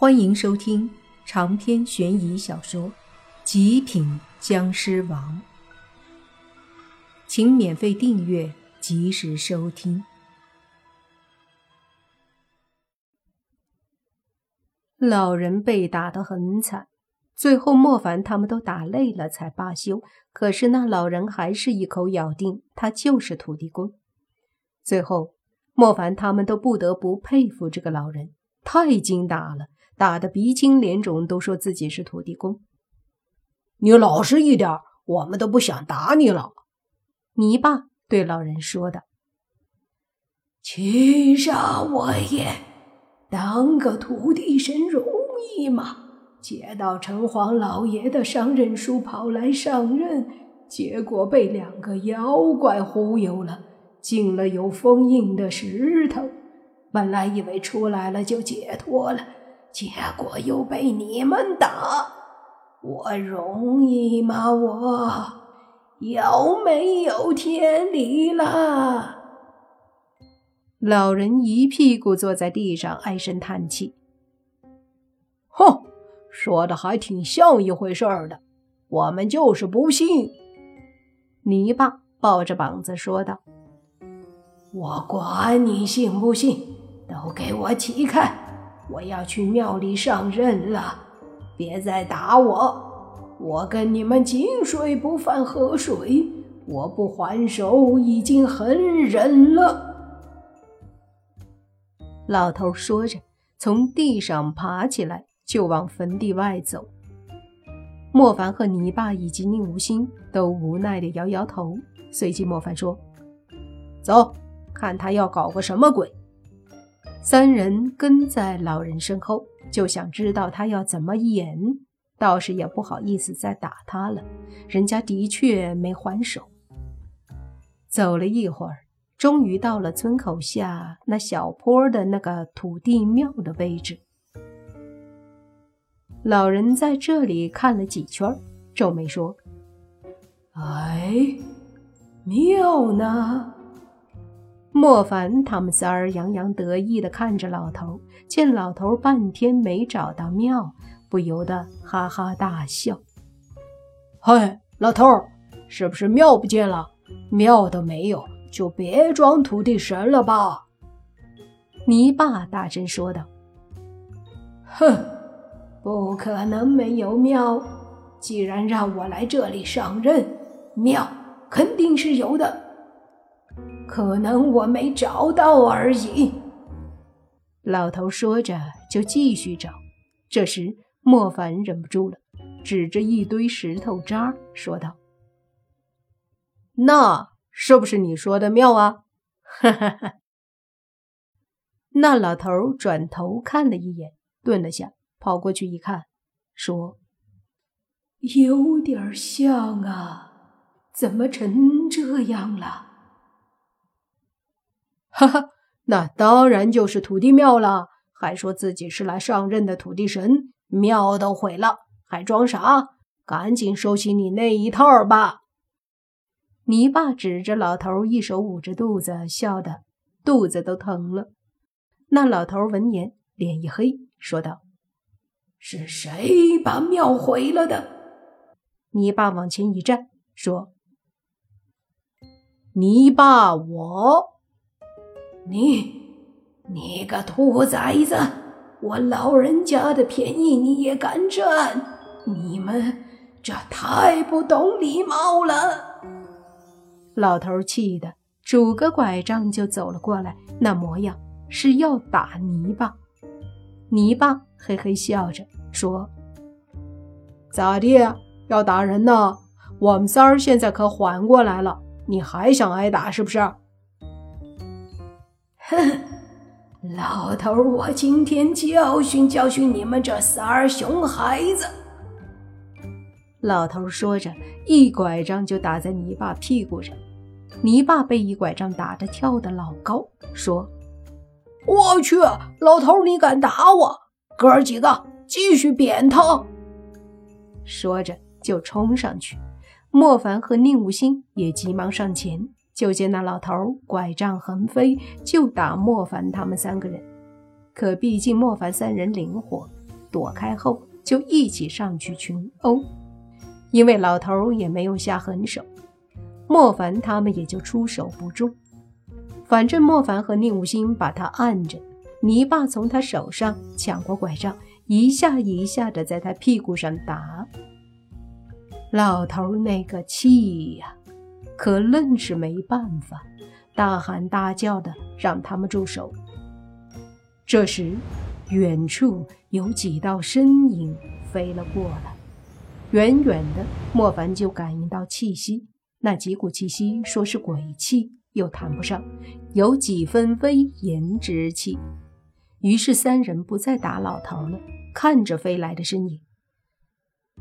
欢迎收听长篇悬疑小说《极品僵尸王》，请免费订阅，及时收听。老人被打得很惨，最后莫凡他们都打累了才罢休。可是那老人还是一口咬定他就是土地公。最后，莫凡他们都不得不佩服这个老人，太精打了。打得鼻青脸肿，都说自己是土地公。你老实一点，我们都不想打你了。泥巴对老人说的：“去杀我也，当个土地神容易吗？接到城隍老爷的上任书，跑来上任，结果被两个妖怪忽悠了，进了有封印的石头。本来以为出来了就解脱了。”结果又被你们打，我容易吗？我有没有天理了？老人一屁股坐在地上，唉声叹气。哼，说的还挺像一回事儿的，我们就是不信。泥巴抱着膀子说道：“我管你信不信，都给我起开！”我要去庙里上任了，别再打我！我跟你们井水不犯河水，我不还手已经很忍了。老头说着，从地上爬起来，就往坟地外走。莫凡和泥巴以及宁无心都无奈地摇摇头。随即，莫凡说：“走，看他要搞个什么鬼。”三人跟在老人身后，就想知道他要怎么演。道士也不好意思再打他了，人家的确没还手。走了一会儿，终于到了村口下那小坡的那个土地庙的位置。老人在这里看了几圈，皱眉说：“哎，庙呢？”莫凡他们仨儿洋洋得意地看着老头，见老头半天没找到庙，不由得哈哈大笑。嘿，老头，是不是庙不见了？庙都没有，就别装土地神了吧？泥巴大声说道。哼，不可能没有庙！既然让我来这里上任，庙肯定是有的。可能我没找到而已。老头说着，就继续找。这时，莫凡忍不住了，指着一堆石头渣说道：“那是不是你说的庙啊？”哈哈哈。那老头转头看了一眼，顿了下，跑过去一看，说：“有点像啊，怎么成这样了？”哈哈，那当然就是土地庙了，还说自己是来上任的土地神，庙都毁了，还装啥？赶紧收起你那一套吧！泥巴指着老头，一手捂着肚子，笑得肚子都疼了。那老头闻言，脸一黑，说道：“是谁把庙毁了的？”泥巴往前一站，说：“泥巴，我。”你，你个兔崽子！我老人家的便宜你也敢占？你们这太不懂礼貌了！老头气得拄个拐杖就走了过来，那模样是要打泥巴。泥巴嘿嘿笑着说：“咋地？要打人呢？我们仨儿现在可缓过来了，你还想挨打是不是？”哼，老头，我今天教训教训你们这仨熊孩子！老头说着，一拐杖就打在泥巴屁股上。泥巴被一拐杖打得跳得老高，说：“我去，老头，你敢打我？哥儿几个继续扁他！”说着就冲上去。莫凡和宁无心也急忙上前。就见那老头拐杖横飞，就打莫凡他们三个人。可毕竟莫凡三人灵活，躲开后，就一起上去群殴。因为老头也没有下狠手，莫凡他们也就出手不重。反正莫凡和宁武星把他按着，泥巴从他手上抢过拐杖，一下一下的在他屁股上打。老头那个气呀，可愣是没办法，大喊大叫的让他们住手。这时，远处有几道身影飞了过来。远远的，莫凡就感应到气息，那几股气息说是鬼气，又谈不上，有几分威严之气。于是三人不再打老头了，看着飞来的身影。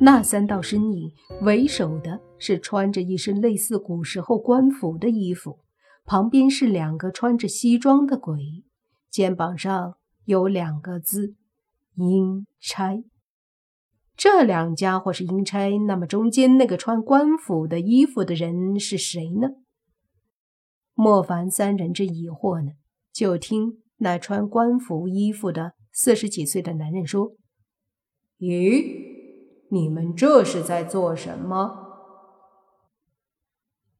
那三道身影为首的是穿着一身类似古时候官服的衣服，旁边是两个穿着西装的鬼，肩膀上有两个字“阴差”。这两家伙是阴差，那么中间那个穿官府的衣服的人是谁呢？莫凡三人正疑惑呢，就听那穿官服衣服的四十几岁的男人说：“咦，你们这是在做什么？”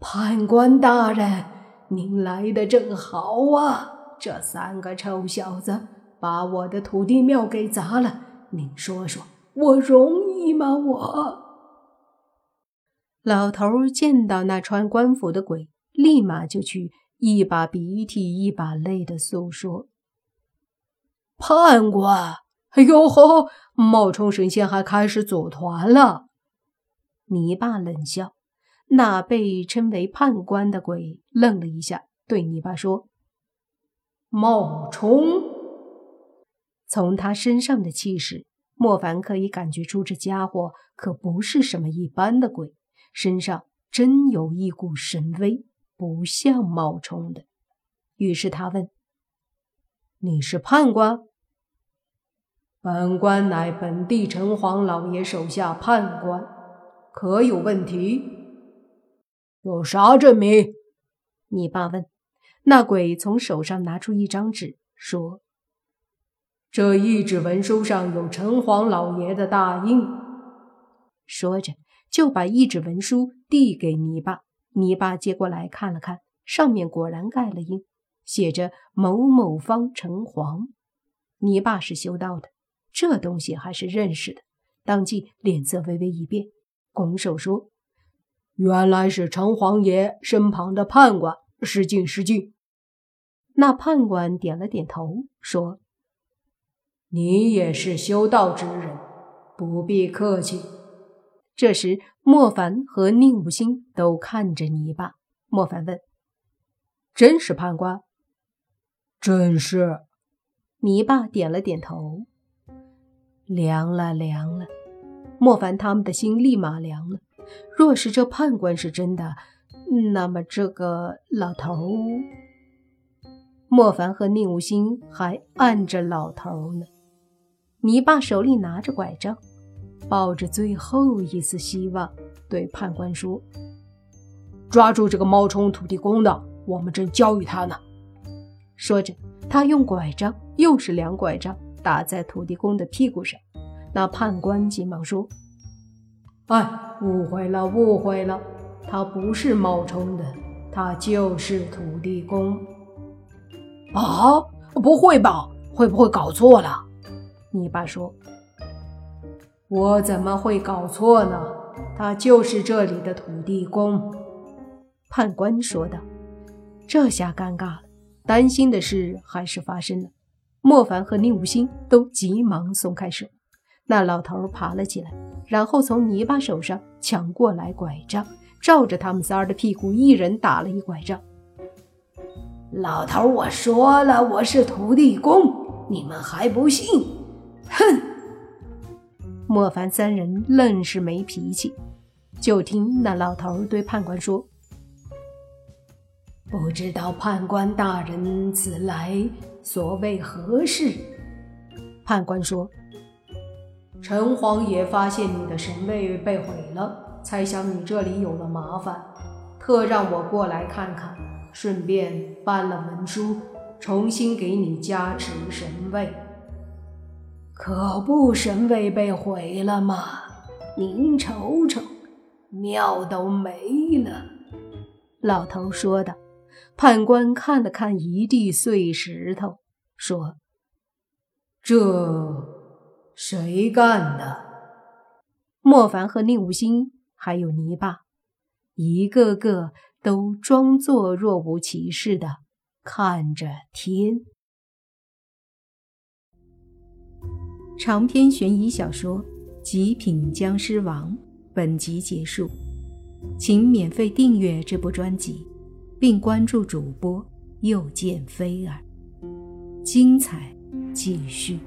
判官大人，您来的正好啊！这三个臭小子把我的土地庙给砸了，您说说。我容易吗？我老头见到那穿官服的鬼，立马就去一把鼻涕一把泪的诉说：“判官，哎呦吼！冒充神仙还开始组团了。”泥巴冷笑，那被称为判官的鬼愣了一下，对泥巴说：“冒充？从他身上的气势。”莫凡可以感觉出这家伙可不是什么一般的鬼，身上真有一股神威，不像冒充的。于是他问：“你是判官？”“本官乃本地城隍老爷手下判官，可有问题？有啥证明？”你爸问。那鬼从手上拿出一张纸，说。这一纸文书上有城隍老爷的大印，说着就把一纸文书递给泥巴。泥巴接过来看了看，上面果然盖了印，写着“某某方城隍”。泥巴是修道的，这东西还是认识的，当即脸色微微一变，拱手说：“原来是城隍爷身旁的判官，失敬失敬。”那判官点了点头，说。你也是修道之人，不必客气。这时，莫凡和宁武星都看着泥巴。莫凡问：“真是判官？”“真是。”泥巴点了点头。凉了，凉了。莫凡他们的心立马凉了。若是这判官是真的，那么这个老头……莫凡和宁武星还按着老头呢。你爸手里拿着拐杖，抱着最后一丝希望，对判官说：“抓住这个冒充土地公的，我们正教育他呢。”说着，他用拐杖，又是两拐杖，打在土地公的屁股上。那判官急忙说：“哎，误会了，误会了，他不是冒充的，他就是土地公。”啊，不会吧？会不会搞错了？你爸说：“我怎么会搞错呢？他就是这里的土地公。”判官说道。这下尴尬了，担心的事还是发生了。莫凡和宁无心都急忙松开手。那老头爬了起来，然后从泥巴手上抢过来拐杖，照着他们仨的屁股一人打了一拐杖。老头，我说了，我是土地公，你们还不信？哼！莫凡三人愣是没脾气，就听那老头对判官说：“不知道判官大人此来所谓何事？”判官说：“城隍爷发现你的神位被毁了，猜想你这里有了麻烦，特让我过来看看，顺便办了文书，重新给你加持神位。”可不神位被毁了吗？您瞅瞅，庙都没了。”老头说道。判官看了看一地碎石头，说：“这谁干的？”莫凡和宁无心还有泥巴，一个个都装作若无其事的看着天。长篇悬疑小说《极品僵尸王》本集结束，请免费订阅这部专辑。并关注主播，又见菲儿，精彩继续。